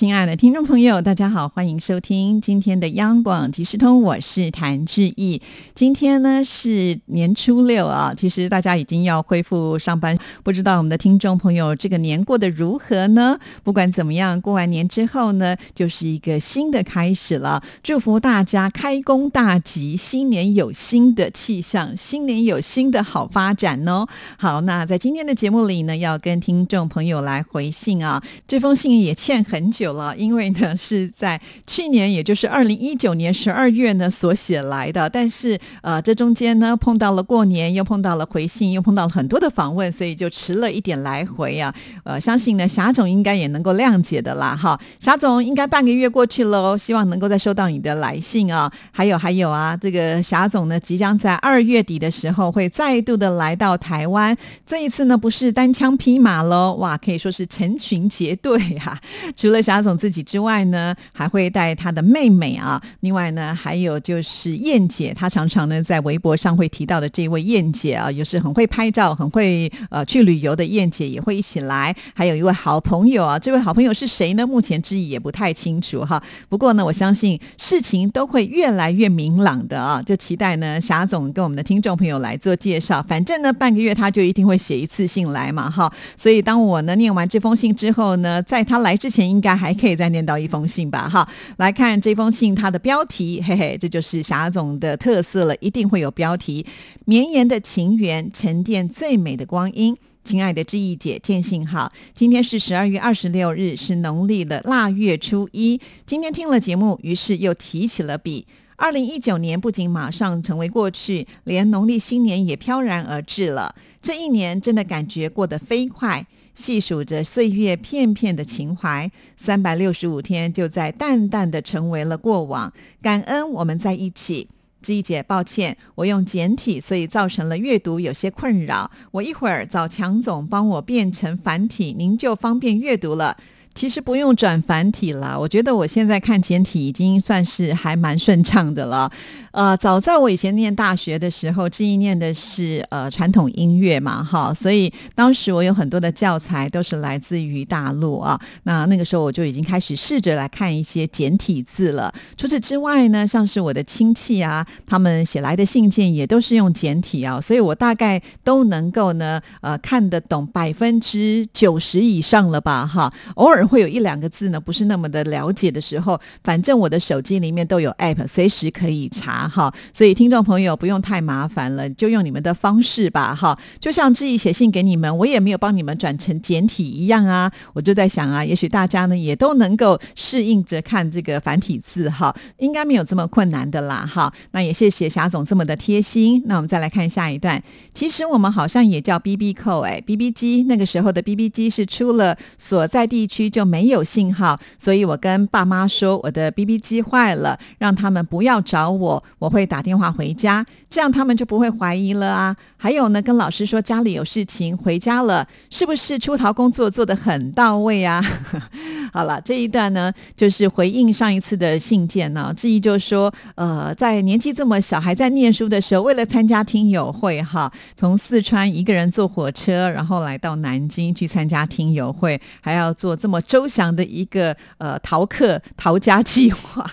亲爱的听众朋友，大家好，欢迎收听今天的央广即时通，我是谭志毅。今天呢是年初六啊，其实大家已经要恢复上班，不知道我们的听众朋友这个年过得如何呢？不管怎么样，过完年之后呢，就是一个新的开始了。祝福大家开工大吉，新年有新的气象，新年有新的好发展哦。好，那在今天的节目里呢，要跟听众朋友来回信啊，这封信也欠很久。了，因为呢是在去年，也就是二零一九年十二月呢所写来的，但是呃这中间呢碰到了过年，又碰到了回信，又碰到了很多的访问，所以就迟了一点来回啊。呃，相信呢霞总应该也能够谅解的啦，哈。霞总应该半个月过去了哦，希望能够再收到你的来信啊。还有还有啊，这个霞总呢即将在二月底的时候会再度的来到台湾，这一次呢不是单枪匹马喽，哇，可以说是成群结队哈。除了霞。总自己之外呢，还会带他的妹妹啊。另外呢，还有就是燕姐，她常常呢在微博上会提到的这位燕姐啊，也是很会拍照、很会呃去旅游的燕姐，也会一起来。还有一位好朋友啊，这位好朋友是谁呢？目前之意也不太清楚哈。不过呢，我相信事情都会越来越明朗的啊。就期待呢，霞总跟我们的听众朋友来做介绍。反正呢，半个月他就一定会写一次信来嘛哈。所以当我呢念完这封信之后呢，在他来之前，应该还。还可以再念到一封信吧，哈，来看这封信，它的标题，嘿嘿，这就是霞总的特色了，一定会有标题。绵延的情缘，沉淀最美的光阴。亲爱的志毅姐，见信好，今天是十二月二十六日，是农历的腊月初一。今天听了节目，于是又提起了笔。二零一九年不仅马上成为过去，连农历新年也飘然而至了。这一年真的感觉过得飞快。细数着岁月片片的情怀，三百六十五天就在淡淡的成为了过往。感恩我们在一起。志一姐，抱歉，我用简体，所以造成了阅读有些困扰。我一会儿找强总帮我变成繁体，您就方便阅读了。其实不用转繁体了，我觉得我现在看简体已经算是还蛮顺畅的了。呃，早在我以前念大学的时候，志毅念的是呃传统音乐嘛，哈，所以当时我有很多的教材都是来自于大陆啊。那那个时候我就已经开始试着来看一些简体字了。除此之外呢，像是我的亲戚啊，他们写来的信件也都是用简体啊，所以我大概都能够呢，呃，看得懂百分之九十以上了吧，哈，偶尔。会有一两个字呢，不是那么的了解的时候，反正我的手机里面都有 app，随时可以查哈。所以听众朋友不用太麻烦了，就用你们的方式吧哈。就像志毅写信给你们，我也没有帮你们转成简体一样啊。我就在想啊，也许大家呢也都能够适应着看这个繁体字哈，应该没有这么困难的啦哈。那也谢谢霞总这么的贴心。那我们再来看下一段，其实我们好像也叫 B B 扣哎，B B 机那个时候的 B B 机是出了所在地区。就没有信号，所以我跟爸妈说我的 BB 机坏了，让他们不要找我，我会打电话回家，这样他们就不会怀疑了啊。还有呢，跟老师说家里有事情回家了，是不是出逃工作做得很到位啊？好了，这一段呢，就是回应上一次的信件呢。质疑就说，呃，在年纪这么小还在念书的时候，为了参加听友会，哈，从四川一个人坐火车，然后来到南京去参加听友会，还要做这么周详的一个呃逃课逃家计划，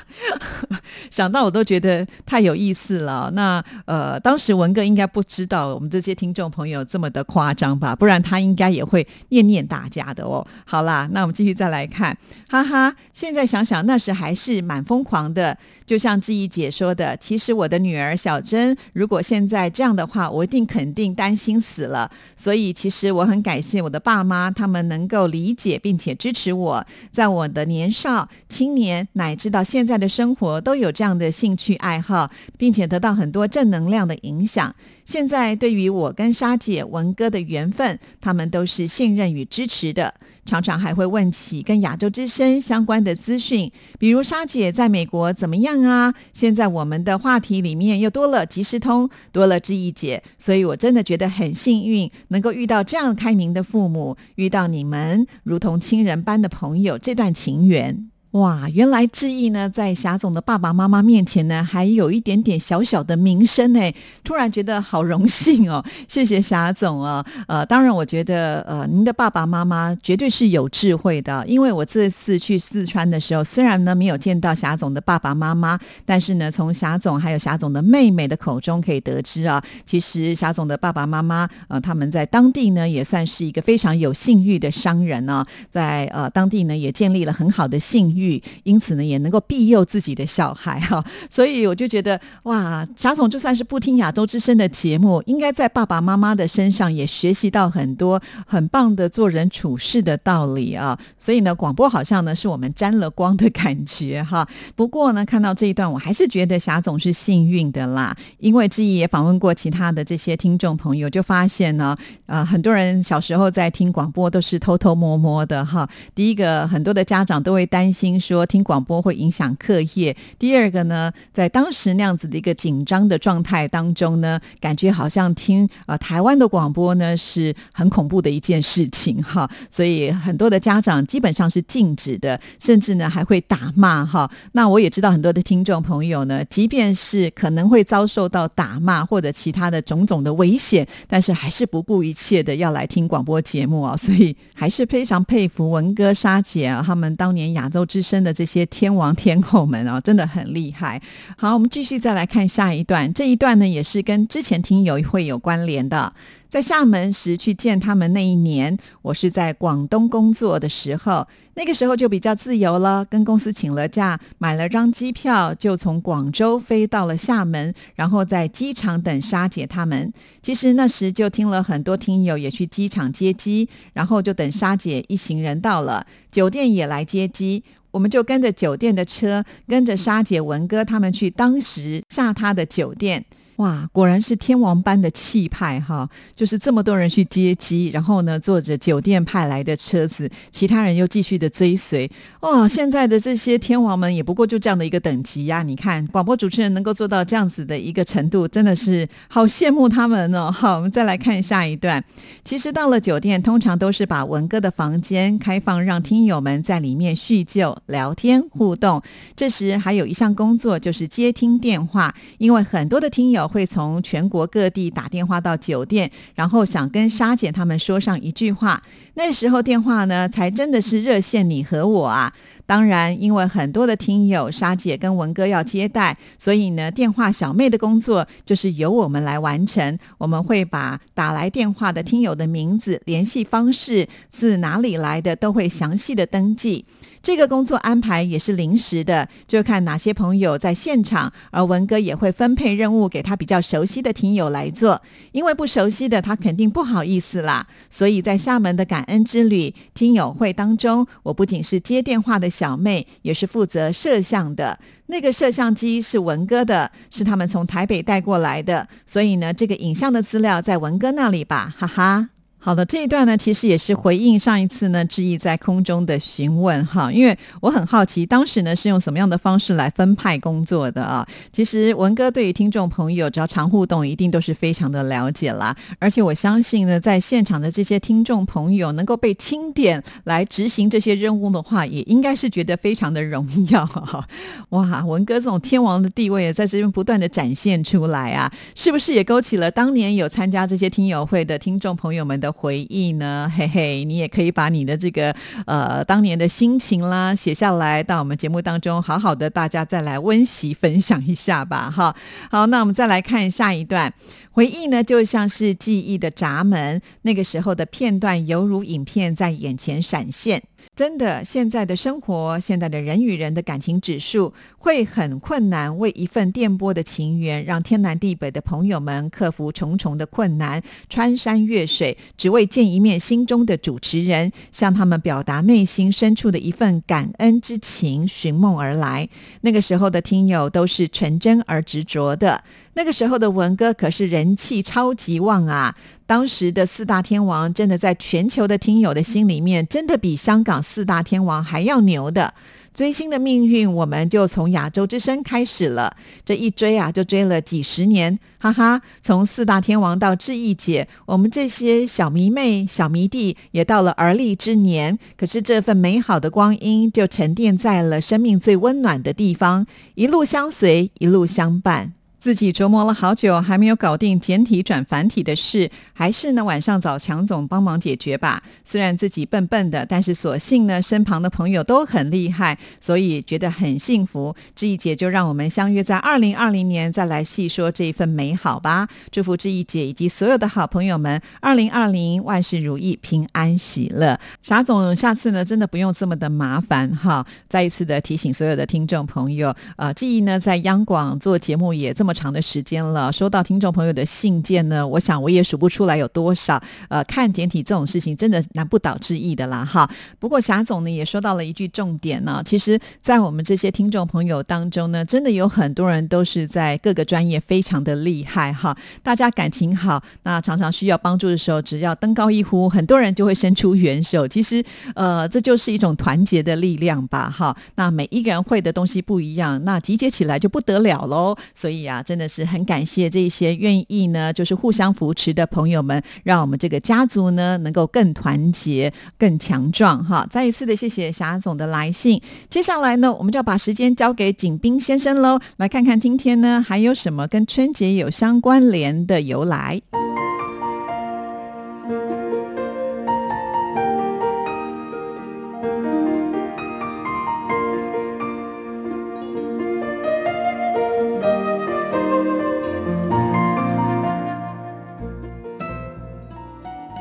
想到我都觉得太有意思了。那呃，当时文哥应该不知道我们这些听众朋友这么的夸张吧？不然他应该也会念念大家的哦。好啦，那我们继续再来看。哈哈，现在想想那时还是蛮疯狂的。就像志毅姐说的，其实我的女儿小珍，如果现在这样的话，我一定肯定担心死了。所以其实我很感谢我的爸妈，他们能够理解并且支持我，在我的年少、青年乃至到现在的生活，都有这样的兴趣爱好，并且得到很多正能量的影响。现在对对于我跟沙姐、文哥的缘分，他们都是信任与支持的。常常还会问起跟亚洲之声相关的资讯，比如莎姐在美国怎么样啊？现在我们的话题里面又多了即时通，多了志毅姐，所以我真的觉得很幸运，能够遇到这样开明的父母，遇到你们如同亲人般的朋友，这段情缘。哇，原来志毅呢，在霞总的爸爸妈妈面前呢，还有一点点小小的名声呢。突然觉得好荣幸哦，谢谢霞总啊。呃，当然，我觉得呃，您的爸爸妈妈绝对是有智慧的。因为我这次去四川的时候，虽然呢没有见到霞总的爸爸妈妈，但是呢，从霞总还有霞总的妹妹的口中可以得知啊，其实霞总的爸爸妈妈呃，他们在当地呢也算是一个非常有信誉的商人呢，在呃当地呢也建立了很好的信誉。育因此呢，也能够庇佑自己的小孩哈，所以我就觉得哇，霞总就算是不听亚洲之声的节目，应该在爸爸妈妈的身上也学习到很多很棒的做人处事的道理啊。所以呢，广播好像呢是我们沾了光的感觉哈。不过呢，看到这一段，我还是觉得霞总是幸运的啦，因为志毅也访问过其他的这些听众朋友，就发现呢，呃，很多人小时候在听广播都是偷偷摸摸的哈。第一个，很多的家长都会担心。听说听广播会影响课业。第二个呢，在当时那样子的一个紧张的状态当中呢，感觉好像听啊台湾的广播呢是很恐怖的一件事情哈。所以很多的家长基本上是禁止的，甚至呢还会打骂哈。那我也知道很多的听众朋友呢，即便是可能会遭受到打骂或者其他的种种的危险，但是还是不顾一切的要来听广播节目啊。所以还是非常佩服文哥、沙姐啊，他们当年亚洲之。生的这些天王天后们啊，真的很厉害。好，我们继续再来看下一段。这一段呢，也是跟之前听友会有关联的。在厦门时去见他们那一年，我是在广东工作的时候，那个时候就比较自由了，跟公司请了假，买了张机票，就从广州飞到了厦门，然后在机场等沙姐他们。其实那时就听了很多听友也去机场接机，然后就等沙姐一行人到了酒店也来接机。我们就跟着酒店的车，跟着沙姐文哥他们去当时下榻的酒店。哇，果然是天王般的气派哈！就是这么多人去接机，然后呢，坐着酒店派来的车子，其他人又继续的追随。哇，现在的这些天王们也不过就这样的一个等级呀！你看，广播主持人能够做到这样子的一个程度，真的是好羡慕他们哦。好，我们再来看下一段。其实到了酒店，通常都是把文哥的房间开放，让听友们在里面叙旧、聊天、互动。这时还有一项工作就是接听电话，因为很多的听友。会从全国各地打电话到酒店，然后想跟沙姐他们说上一句话。那时候电话呢，才真的是热线你和我啊。当然，因为很多的听友沙姐跟文哥要接待，所以呢，电话小妹的工作就是由我们来完成。我们会把打来电话的听友的名字、联系方式、自哪里来的，都会详细的登记。这个工作安排也是临时的，就看哪些朋友在现场，而文哥也会分配任务给他比较熟悉的听友来做，因为不熟悉的他肯定不好意思啦。所以在厦门的感恩之旅听友会当中，我不仅是接电话的小妹，也是负责摄像的。那个摄像机是文哥的，是他们从台北带过来的，所以呢，这个影像的资料在文哥那里吧，哈哈。好的，这一段呢，其实也是回应上一次呢，志毅在空中的询问哈，因为我很好奇，当时呢是用什么样的方式来分派工作的啊？其实文哥对于听众朋友只要常互动，一定都是非常的了解啦。而且我相信呢，在现场的这些听众朋友能够被钦点来执行这些任务的话，也应该是觉得非常的荣耀哈。哇，文哥这种天王的地位也在这边不断的展现出来啊，是不是也勾起了当年有参加这些听友会的听众朋友们的？回忆呢，嘿嘿，你也可以把你的这个呃当年的心情啦写下来，到我们节目当中，好好的大家再来温习分享一下吧，哈。好，那我们再来看下一段回忆呢，就像是记忆的闸门，那个时候的片段犹如影片在眼前闪现。真的，现在的生活，现在的人与人的感情指数会很困难。为一份电波的情缘，让天南地北的朋友们克服重重的困难，穿山越水，只为见一面心中的主持人，向他们表达内心深处的一份感恩之情，寻梦而来。那个时候的听友都是纯真而执着的。那个时候的文哥可是人气超级旺啊！当时的四大天王真的在全球的听友的心里面，真的比香港四大天王还要牛的。追星的命运，我们就从亚洲之声开始了。这一追啊，就追了几十年，哈哈！从四大天王到志毅姐，我们这些小迷妹、小迷弟也到了而立之年。可是这份美好的光阴，就沉淀在了生命最温暖的地方，一路相随，一路相伴。自己琢磨了好久，还没有搞定简体转繁体的事，还是呢晚上找强总帮忙解决吧。虽然自己笨笨的，但是所幸呢身旁的朋友都很厉害，所以觉得很幸福。志毅姐就让我们相约在二零二零年再来细说这一份美好吧。祝福志毅姐以及所有的好朋友们，二零二零万事如意，平安喜乐。傻总，下次呢真的不用这么的麻烦哈。再一次的提醒所有的听众朋友，呃，志毅呢在央广做节目也这么。这么长的时间了，收到听众朋友的信件呢，我想我也数不出来有多少。呃，看简体这种事情真的难不倒志毅的啦，哈。不过霞总呢也说到了一句重点呢，其实，在我们这些听众朋友当中呢，真的有很多人都是在各个专业非常的厉害哈。大家感情好，那常常需要帮助的时候，只要登高一呼，很多人就会伸出援手。其实，呃，这就是一种团结的力量吧，哈。那每一个人会的东西不一样，那集结起来就不得了喽。所以啊。真的是很感谢这些愿意呢，就是互相扶持的朋友们，让我们这个家族呢能够更团结、更强壮。哈，再一次的谢谢霞总的来信。接下来呢，我们就要把时间交给景斌先生喽，来看看今天呢还有什么跟春节有相关联的由来。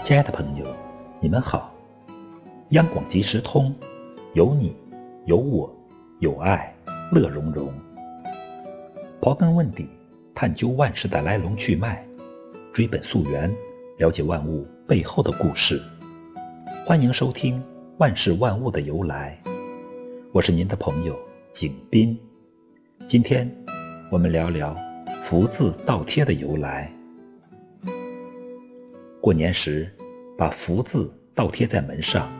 亲爱的朋友，你们好！央广即时通，有你，有我，有爱，乐融融。刨根问底，探究万事的来龙去脉，追本溯源，了解万物背后的故事。欢迎收听《万事万物的由来》，我是您的朋友景斌。今天我们聊聊福字倒贴的由来。过年时。把福字倒贴在门上，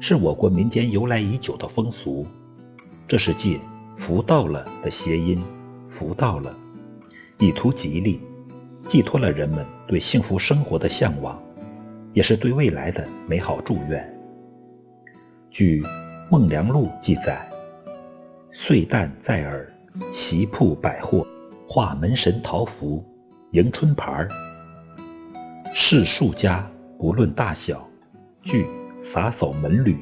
是我国民间由来已久的风俗。这是借“福到了”的谐音，“福到了”，以图吉利，寄托了人们对幸福生活的向往，也是对未来的美好祝愿。据《孟良录》记载：“岁旦在耳，席铺百货，画门神桃符，迎春牌儿，世数家。”不论大小，俱洒扫门闾，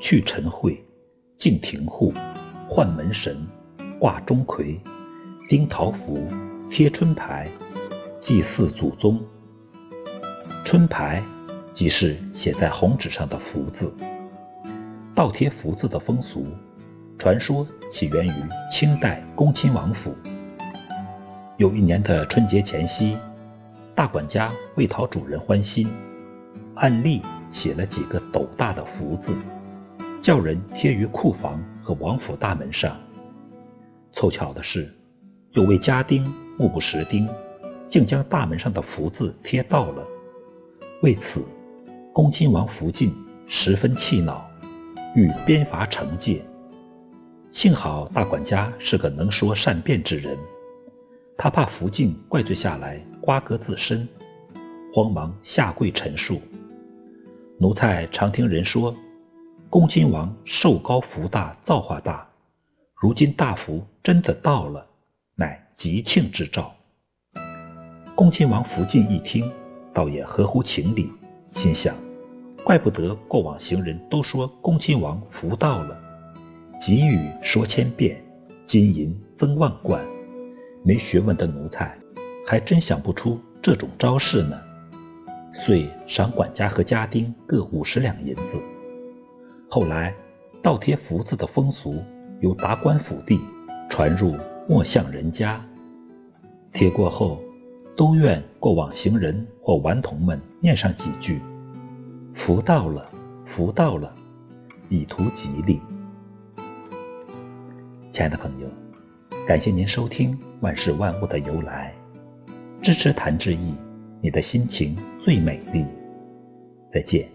去尘秽，净庭户，换门神，挂钟馗，钉桃符，贴春牌，祭祀祖宗。春牌即是写在红纸上的福字。倒贴福字的风俗，传说起源于清代恭亲王府。有一年的春节前夕，大管家为讨主人欢心。按例写了几个斗大的福字，叫人贴于库房和王府大门上。凑巧的是，有位家丁目不识丁，竟将大门上的福字贴到了。为此，恭亲王福晋十分气恼，欲鞭罚惩戒。幸好大管家是个能说善辩之人，他怕福晋怪罪下来瓜葛自身，慌忙下跪陈述。奴才常听人说，恭亲王寿高福大造化大，如今大福真的到了，乃吉庆之兆。恭亲王福晋一听，倒也合乎情理，心想：怪不得过往行人都说恭亲王福到了，吉语说千遍，金银增万贯。没学问的奴才，还真想不出这种招式呢。遂赏管家和家丁各五十两银子。后来，倒贴福字的风俗由达官府地传入陌巷人家，贴过后，都愿过往行人或顽童们念上几句：“福到了，福到了”，以图吉利。亲爱的朋友，感谢您收听《万事万物的由来》，支持谭志毅，你的心情最美丽。再见。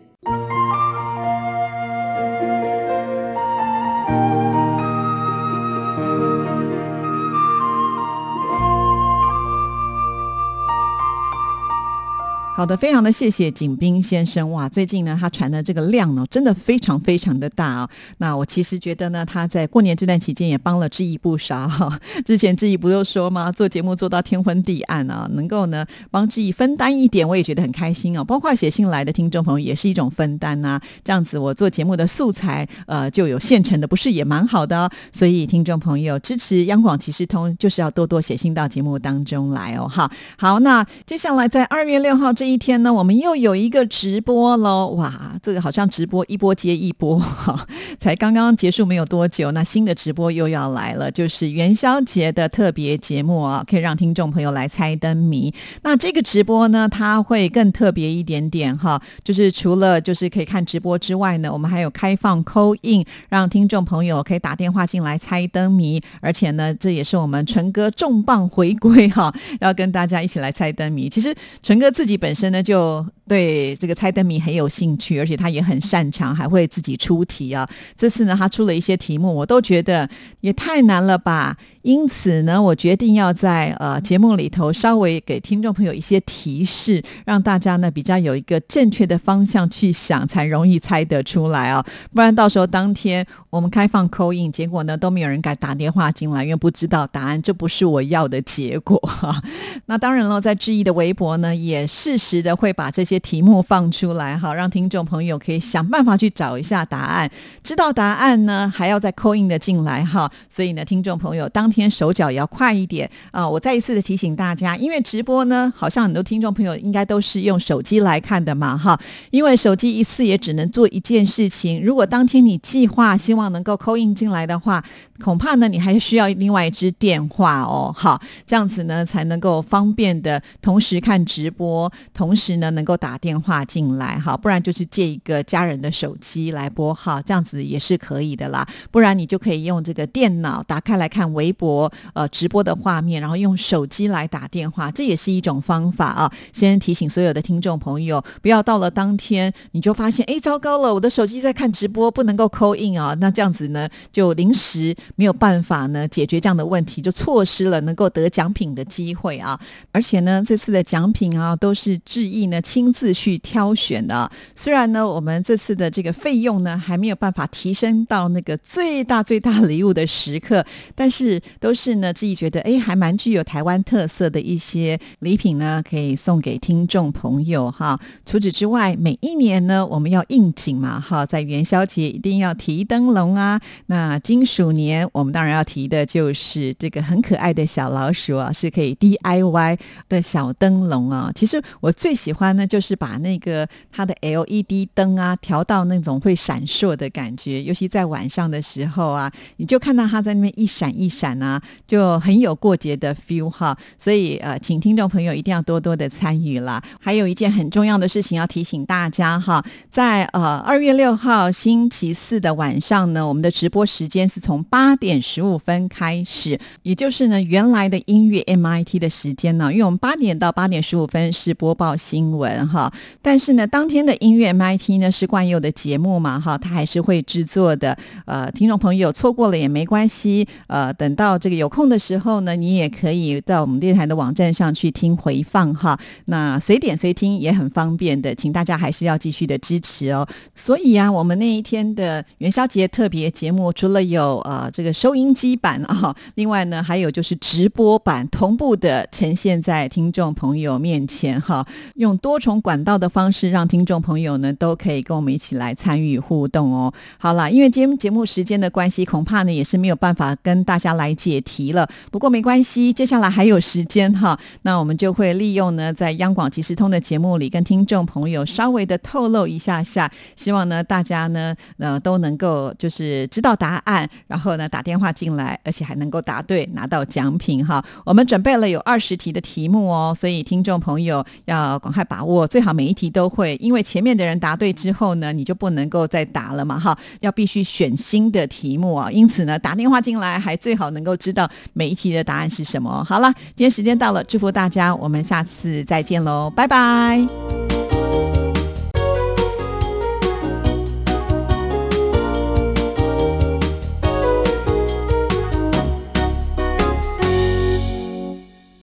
好的，非常的谢谢景斌先生哇！最近呢，他传的这个量呢，真的非常非常的大啊。那我其实觉得呢，他在过年这段期间也帮了志毅不少哈。之前志毅不就说吗？做节目做到天昏地暗啊，能够呢帮志毅分担一点，我也觉得很开心哦。包括写信来的听众朋友也是一种分担呐。这样子我做节目的素材呃就有现成的，不是也蛮好的哦？所以听众朋友支持央广骑士通，就是要多多写信到节目当中来哦。哈，好，那接下来在二月六号这。一天呢，我们又有一个直播喽！哇，这个好像直播一波接一波哈，才刚刚结束没有多久，那新的直播又要来了，就是元宵节的特别节目啊，可以让听众朋友来猜灯谜。那这个直播呢，它会更特别一点点哈，就是除了就是可以看直播之外呢，我们还有开放扣印，让听众朋友可以打电话进来猜灯谜，而且呢，这也是我们纯哥重磅回归哈，要跟大家一起来猜灯谜。其实纯哥自己本身。呢就对这个猜灯谜很有兴趣，而且他也很擅长，还会自己出题啊。这次呢，他出了一些题目，我都觉得也太难了吧。因此呢，我决定要在呃节目里头稍微给听众朋友一些提示，让大家呢比较有一个正确的方向去想，才容易猜得出来啊。不然到时候当天我们开放扣印，结果呢都没有人敢打电话进来，因为不知道答案，这不是我要的结果哈。那当然了，在质疑的微博呢，也适时的会把这些题目放出来哈，让听众朋友可以想办法去找一下答案。知道答案呢，还要再扣印的进来哈。所以呢，听众朋友当天手脚也要快一点啊！我再一次的提醒大家，因为直播呢，好像很多听众朋友应该都是用手机来看的嘛，哈。因为手机一次也只能做一件事情，如果当天你计划希望能够扣印进来的话，恐怕呢你还需要另外一支电话哦，好，这样子呢才能够方便的同时看直播，同时呢能够打电话进来，哈，不然就是借一个家人的手机来拨号，这样子也是可以的啦。不然你就可以用这个电脑打开来看微。播呃直播的画面，然后用手机来打电话，这也是一种方法啊。先提醒所有的听众朋友，不要到了当天你就发现，哎，糟糕了，我的手机在看直播，不能够扣印啊。那这样子呢，就临时没有办法呢解决这样的问题，就错失了能够得奖品的机会啊。而且呢，这次的奖品啊，都是志毅呢亲自去挑选的。虽然呢，我们这次的这个费用呢还没有办法提升到那个最大最大礼物的时刻，但是。都是呢，自己觉得哎，还蛮具有台湾特色的一些礼品呢，可以送给听众朋友哈。除此之外，每一年呢，我们要应景嘛哈，在元宵节一定要提灯笼啊。那金鼠年，我们当然要提的就是这个很可爱的小老鼠啊，是可以 DIY 的小灯笼啊。其实我最喜欢呢，就是把那个它的 LED 灯啊调到那种会闪烁的感觉，尤其在晚上的时候啊，你就看到它在那边一闪一闪。啊，就很有过节的 feel 哈，所以呃，请听众朋友一定要多多的参与啦。还有一件很重要的事情要提醒大家哈，在呃二月六号星期四的晚上呢，我们的直播时间是从八点十五分开始，也就是呢原来的音乐 MIT 的时间呢，因为我们八点到八点十五分是播报新闻哈，但是呢当天的音乐 MIT 呢是惯有的节目嘛哈，它还是会制作的。呃，听众朋友错过了也没关系，呃，等到。到这个有空的时候呢，你也可以到我们电台的网站上去听回放哈。那随点随听也很方便的，请大家还是要继续的支持哦。所以啊，我们那一天的元宵节特别节目，除了有呃这个收音机版啊，另外呢还有就是直播版同步的呈现在听众朋友面前哈。用多重管道的方式，让听众朋友呢都可以跟我们一起来参与互动哦。好了，因为今天节目时间的关系，恐怕呢也是没有办法跟大家来。解题了，不过没关系，接下来还有时间哈，那我们就会利用呢，在央广即时通的节目里，跟听众朋友稍微的透露一下下，希望呢大家呢呃都能够就是知道答案，然后呢打电话进来，而且还能够答对，拿到奖品哈。我们准备了有二十题的题目哦，所以听众朋友要赶快把握最好每一题都会，因为前面的人答对之后呢，你就不能够再答了嘛，哈，要必须选新的题目啊。因此呢，打电话进来还最好能够都知道每一题的答案是什么。好了，今天时间到了，祝福大家，我们下次再见喽，拜拜。